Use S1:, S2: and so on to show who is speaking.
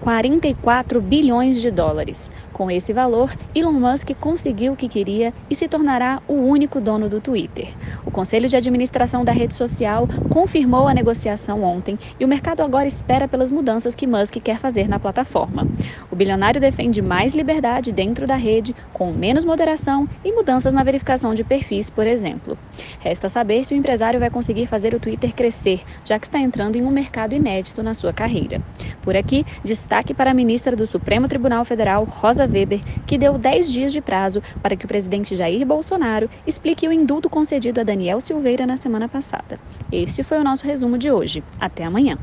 S1: 44 bilhões de dólares. Com esse valor, Elon Musk conseguiu o que queria e se tornará o único dono do Twitter. O conselho de administração da rede social confirmou a negociação ontem e o mercado agora espera pelas mudanças que Musk quer fazer na plataforma. O bilionário defende mais liberdade dentro da rede, com menos moderação e mudanças na verificação de perfis, por exemplo. Resta saber se o empresário vai conseguir fazer o Twitter crescer, já que está entrando em um mercado inédito na sua carreira. Por aqui, destaque para a ministra do Supremo Tribunal Federal, Rosa Weber, que deu 10 dias de prazo para que o presidente Jair Bolsonaro explique o indulto concedido a Daniel Silveira na semana passada. Este foi o nosso resumo de hoje. Até amanhã.